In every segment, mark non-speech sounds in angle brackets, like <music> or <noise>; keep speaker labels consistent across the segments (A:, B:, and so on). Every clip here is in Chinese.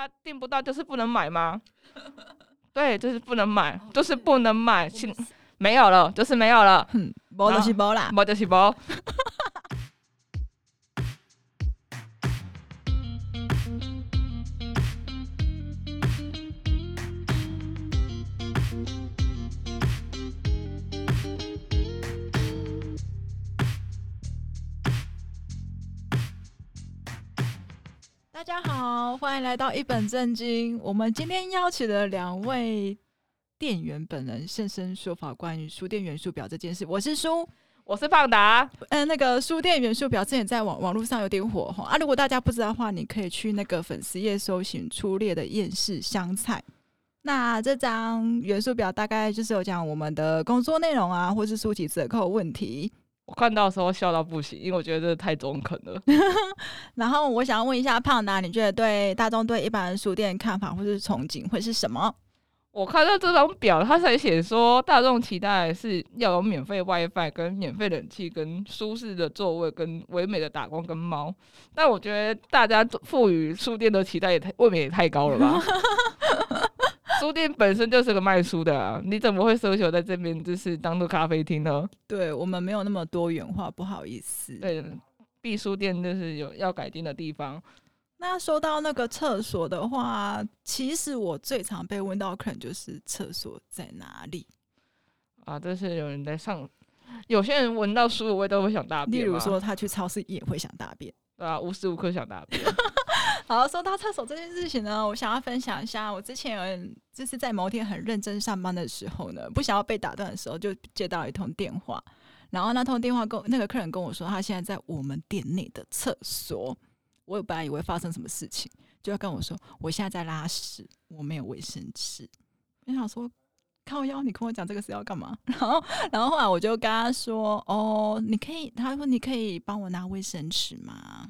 A: 啊，订不到就是不能买吗？<laughs> 对，就是不能买，就是不能买，请没有了，就是没有了。
B: 嗯，没就是没啦，
A: 没就是
B: 无。家好，欢迎来到一本正经。我们今天邀请了两位店员本人现身说法，关于书店元素表这件事。我是书，
A: 我是胖达。
B: 嗯、呃，那个书店元素表之前在网网络上有点火哈啊。如果大家不知道的话，你可以去那个粉丝页搜寻“初恋的厌世香菜”。那这张元素表大概就是有讲我们的工作内容啊，或是书籍折扣问题。
A: 我看到的时候笑到不行，因为我觉得这太中肯了。<laughs>
B: 然后我想要问一下胖达，你觉得对大众对一般书店看法或是憧憬会是什么？
A: 我看到这张表，它才写说大众期待是要有免费 WiFi、跟免费冷气、跟舒适的座位、跟唯美的打光跟猫。但我觉得大家赋予书店的期待也太未免也太高了吧？<laughs> 书店本身就是个卖书的啊，你怎么会奢求在这边就是当做咖啡厅呢？
B: 对，我们没有那么多元化，不好意思。
A: 对，敝书店就是有要改进的地方。
B: 那说到那个厕所的话，其实我最常被问到可能就是厕所在哪里
A: 啊？这是有人在上，有些人闻到书的味道会想大便，
B: 例如说他去超市也会想大便，
A: 对啊，无时无刻想大便。
B: 好，说到厕所这件事情呢，我想要分享一下。我之前有就是在某天很认真上班的时候呢，不想要被打断的时候，就接到一通电话。然后那通电话跟那个客人跟我说，他现在在我们店内的厕所。我本来以为发生什么事情，就要跟我说，我现在在拉屎，我没有卫生纸。我想说，靠腰，你跟我讲这个是要干嘛？<laughs> 然后，然后后来我就跟他说，哦，你可以，他说你可以帮我拿卫生纸吗？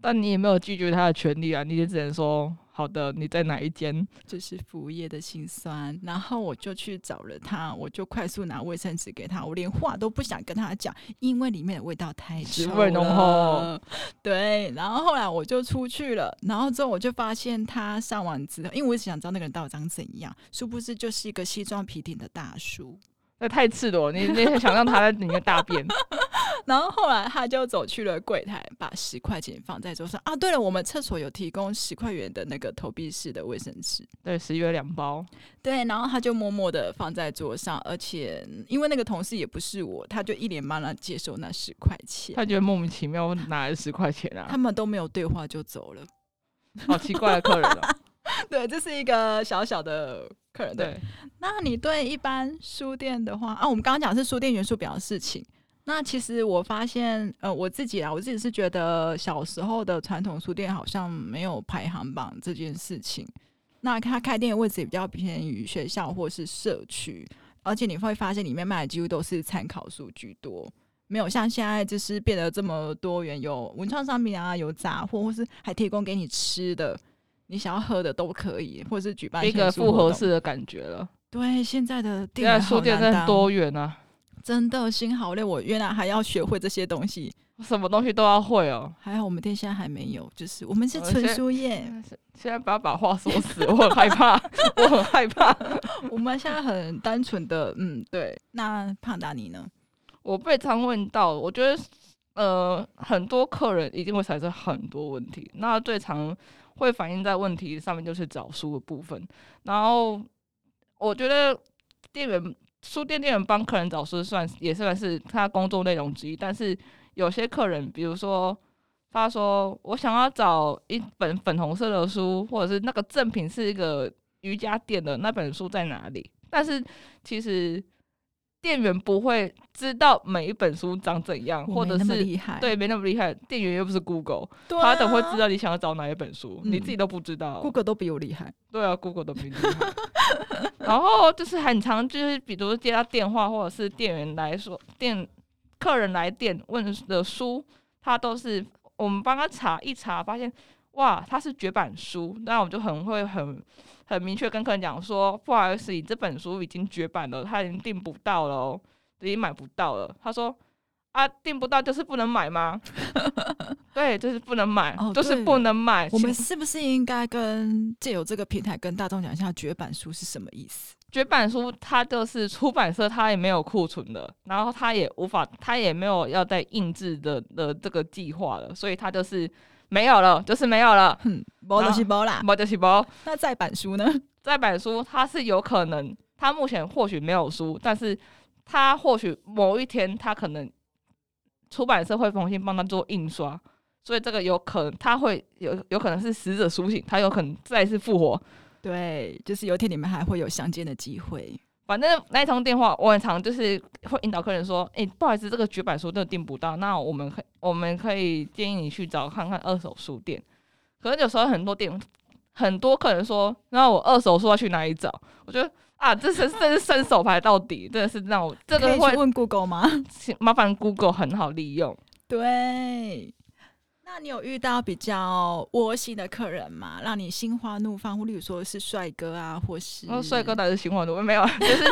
A: 但你也没有拒绝他的权利啊，你也只能说好的。你在哪一间？
B: 这是服务业的心酸。然后我就去找了他，我就快速拿卫生纸给他，我连话都不想跟他讲，因为里面的味道太臭了，味浓厚。对，然后后来我就出去了，然后之后我就发现他上完之后，因为我一直想知道那个人到底长怎样，殊不知就是一个西装笔挺的大叔。
A: 那太赤裸，你你想让他在里面大便？
B: 然后后来他就走去了柜台，把十块钱放在桌上啊。对了，我们厕所有提供十块元的那个投币式的卫生纸，
A: 对，十元两包。
B: 对，然后他就默默的放在桌上，而且因为那个同事也不是我，他就一脸茫然接受那十块钱。
A: 他觉得莫名其妙，哪来十块钱啊？
B: 他们都没有对话就走了，
A: 好奇怪的客人啊！<laughs>
B: 对，这是一个小小的客人。对，那你对一般书店的话啊，我们刚刚讲是书店元素表的事情。那其实我发现，呃，我自己啊，我自己是觉得小时候的传统书店好像没有排行榜这件事情。那它开店的位置也比较偏于学校或是社区，而且你会发现里面卖的几乎都是参考书居多，没有像现在就是变得这么多元，有文创商品啊，有杂货，或是还提供给你吃的，你想要喝的都可以，或是举办一个
A: 复合式的感觉了。
B: 对，现在的店
A: 书店真的多元啊。
B: 真的心好累，我原来还要学会这些东西，
A: 什么东西都要会哦。
B: 还好我们店现在还没有，就是我们是纯书业。<laughs> 现
A: 在不要把话说死，我很害怕，<laughs> 我很害怕。<laughs>
B: 我们现在很单纯的，嗯，对。那胖达你呢？
A: 我被常问到，我觉得呃，很多客人一定会产生很多问题，那最常会反映在问题上面就是找书的部分。然后我觉得店员。书店店员帮客人找书算也算是他工作内容之一，但是有些客人，比如说他说我想要找一本粉红色的书，或者是那个赠品是一个瑜伽垫的那本书在哪里？但是其实店员不会知道每一本书长怎样，或者是对没那么厉害，店员又不是 Google，他怎么会知道你想要找哪一本书？你自己都不知道
B: ，Google 都比我厉害。
A: 对啊，Google 都比你厉害。<laughs> <laughs> 然后就是很常，就是比如接到电话，或者是店员来说，店客人来店问的书，他都是我们帮他查一查，发现哇，他是绝版书，那我们就很会很很明确跟客人讲说，不好意思，你这本书已经绝版了，他已经订不到了哦，已经买不到了。他说啊，订不到就是不能买吗？<laughs> 对，就是不能买，哦、就是不能买。
B: 我们是不是应该跟借由这个平台跟大众讲一下绝版书是什么意思？
A: 绝版书它就是出版社它也没有库存的，然后它也无法，它也没有要再印制的的这个计划了，所以它就是没有了，就是没有了。
B: 嗯，没就是没啦，
A: 没就是没。
B: 那再版书呢？<laughs>
A: 再版书它是有可能，它目前或许没有书，但是它或许某一天它可能出版社会重新帮他做印刷。所以这个有可能，他会有有可能是死者苏醒，他有可能再次复活。
B: 对，就是有一天你们还会有相见的机会。
A: 反正那一通电话，我很常就是会引导客人说：“诶、欸，不好意思，这个绝版书真的订不到，那我们可我们可以建议你去找看看二手书店。”可能有时候很多店很多客人说：“那我二手书要去哪里找？”我觉得啊，这是这是伸手牌到底，真的是让我这个会
B: 问 Google 吗？<laughs>
A: 麻烦 Google 很好利用。
B: 对。那你有遇到比较窝心的客人吗？让你心花怒放，或例如说是帅哥啊，或是
A: 帅哥还是心花怒放？没有，就是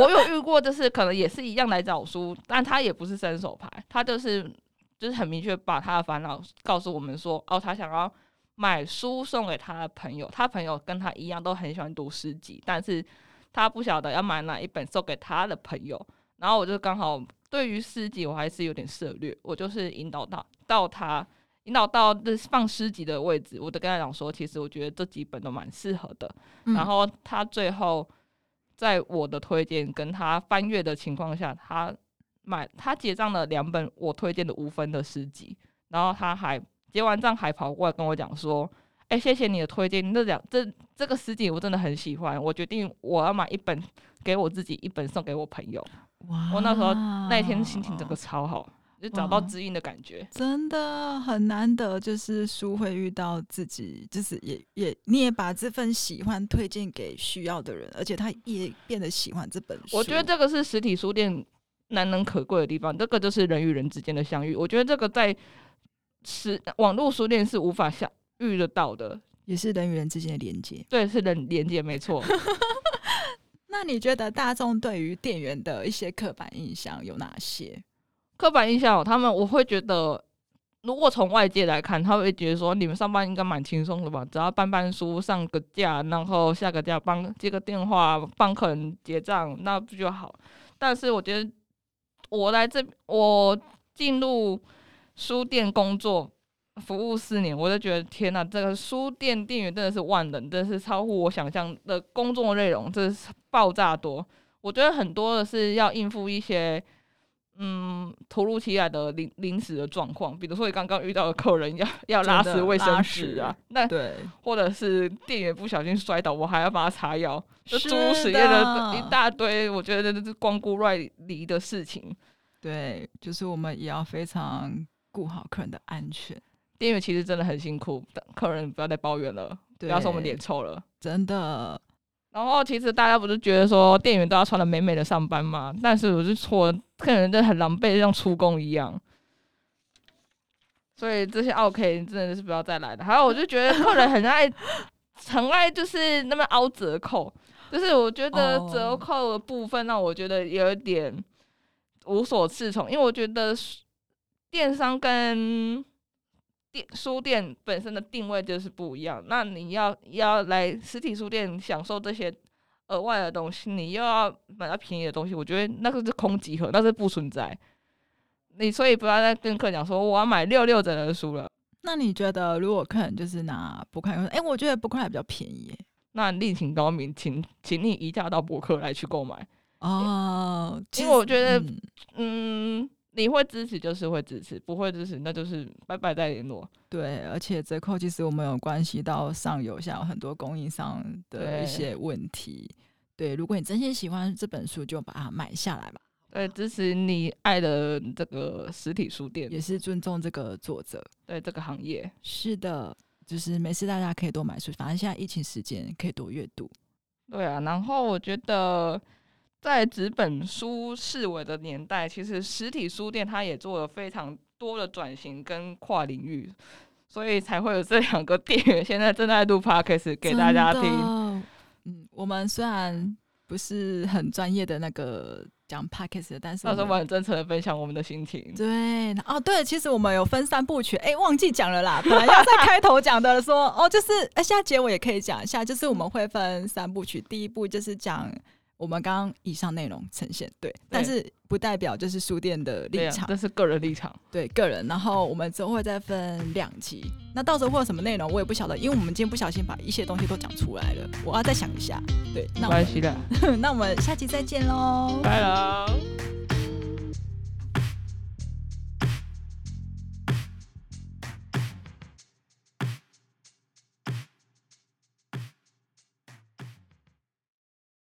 A: 我有遇过，就是可能也是一样来找书，但他也不是伸手牌，他就是就是很明确把他的烦恼告诉我们说，哦，他想要买书送给他的朋友，他朋友跟他一样都很喜欢读诗集，但是他不晓得要买哪一本送给他的朋友，然后我就刚好对于诗集我还是有点涉略，我就是引导到到他。引导到这放诗集的位置，我都跟他讲说，其实我觉得这几本都蛮适合的。嗯、然后他最后在我的推荐跟他翻阅的情况下，他买他结账了两本我推荐的五分的诗集，然后他还结完账还跑过来跟我讲说：“哎、欸，谢谢你的推荐，这两这这个诗集我真的很喜欢，我决定我要买一本给我自己，一本送给我朋友。”哇！我那时候那一天心情真的超好。就找到知音的感觉，
B: 真的很难得。就是书会遇到自己，就是也也你也把这份喜欢推荐给需要的人，而且他也变得喜欢这本书。
A: 我觉得这个是实体书店难能可贵的地方，这个就是人与人之间的相遇。我觉得这个在实网络书店是无法相遇得到的，
B: 也是人与人之间的连接。
A: 对，是人连接，没错。<laughs>
B: 那你觉得大众对于店员的一些刻板印象有哪些？
A: 刻板印象，他们我会觉得，如果从外界来看，他会觉得说你们上班应该蛮轻松的吧，只要搬搬书、上个架，然后下个架，帮接个电话，帮客人结账，那不就好？但是我觉得，我来这，我进入书店工作，服务四年，我就觉得天呐，这个书店店员真的是万能，真是超乎我想象的工作内容，真是爆炸多。我觉得很多的是要应付一些。嗯，突如其来的临临时的状况，比如说你刚刚遇到的客人要要拉屎卫生纸啊，那对，或者是店员不小心摔倒，我还要帮他擦药，这诸如此类的一大堆，我觉得这是光顾外离的事情。
B: 对，就是我们也要非常顾好客人的安全。
A: 店员其实真的很辛苦，客人不要再抱怨了，不要说我们脸臭了，
B: 真的。
A: 然后其实大家不是觉得说店员都要穿的美美的上班吗？但是我是说，客人真的很狼狈，像出工一样。所以这些 OK 真的是不要再来了。还有，我就觉得客人很爱，<laughs> 很爱就是那么凹折扣，就是我觉得折扣的部分让我觉得有一点无所适从，因为我觉得电商跟书店本身的定位就是不一样，那你要要来实体书店享受这些额外的东西，你又要买到便宜的东西，我觉得那个是空集合，那是不存在。你所以不要再跟客人讲说我要买六六折的书了。
B: 那你觉得如果客人就是拿博客来，哎、欸，我觉得博客来比较便宜，
A: 那另请高明，请请你移驾到博客来去购买
B: 哦，
A: 因为我觉得嗯。嗯你会支持就是会支持，不会支持那就是拜拜再联络。
B: 对，而且折扣其实我们有关系到上游下有很多供应商的一些问题。对，对，如果你真心喜欢这本书，就把它买下来吧。
A: 对，支持你爱的这个实体书店，
B: 也是尊重这个作者，
A: 对这个行业。
B: 是的，就是没事，大家可以多买书，反正现在疫情时间可以多阅读。
A: 对啊，然后我觉得。在纸本书式微的年代，其实实体书店它也做了非常多的转型跟跨领域，所以才会有这两个店员现在正在录 podcast 给大家听。
B: 嗯，我们虽然不是很专业的那个讲 podcast 的，但是
A: 到时候我们很真诚的分享我们的心情。
B: 对，哦，对，其实我们有分三部曲，哎，忘记讲了啦，本来要在开头讲的说，哦，就是，哎，现在结尾也可以讲一下，就是我们会分三部曲，第一部就是讲。我们刚刚以上内容呈现对，对，但是不代表就是书店的立场，
A: 这是个人立场，
B: 对个人。然后我们之后会再分两集，那到时候会有什么内容，我也不晓得，因为我们今天不小心把一些东西都讲出来了，我要再想一下。对，那没关系的，<laughs> 那我们下期再见喽，
A: 拜了。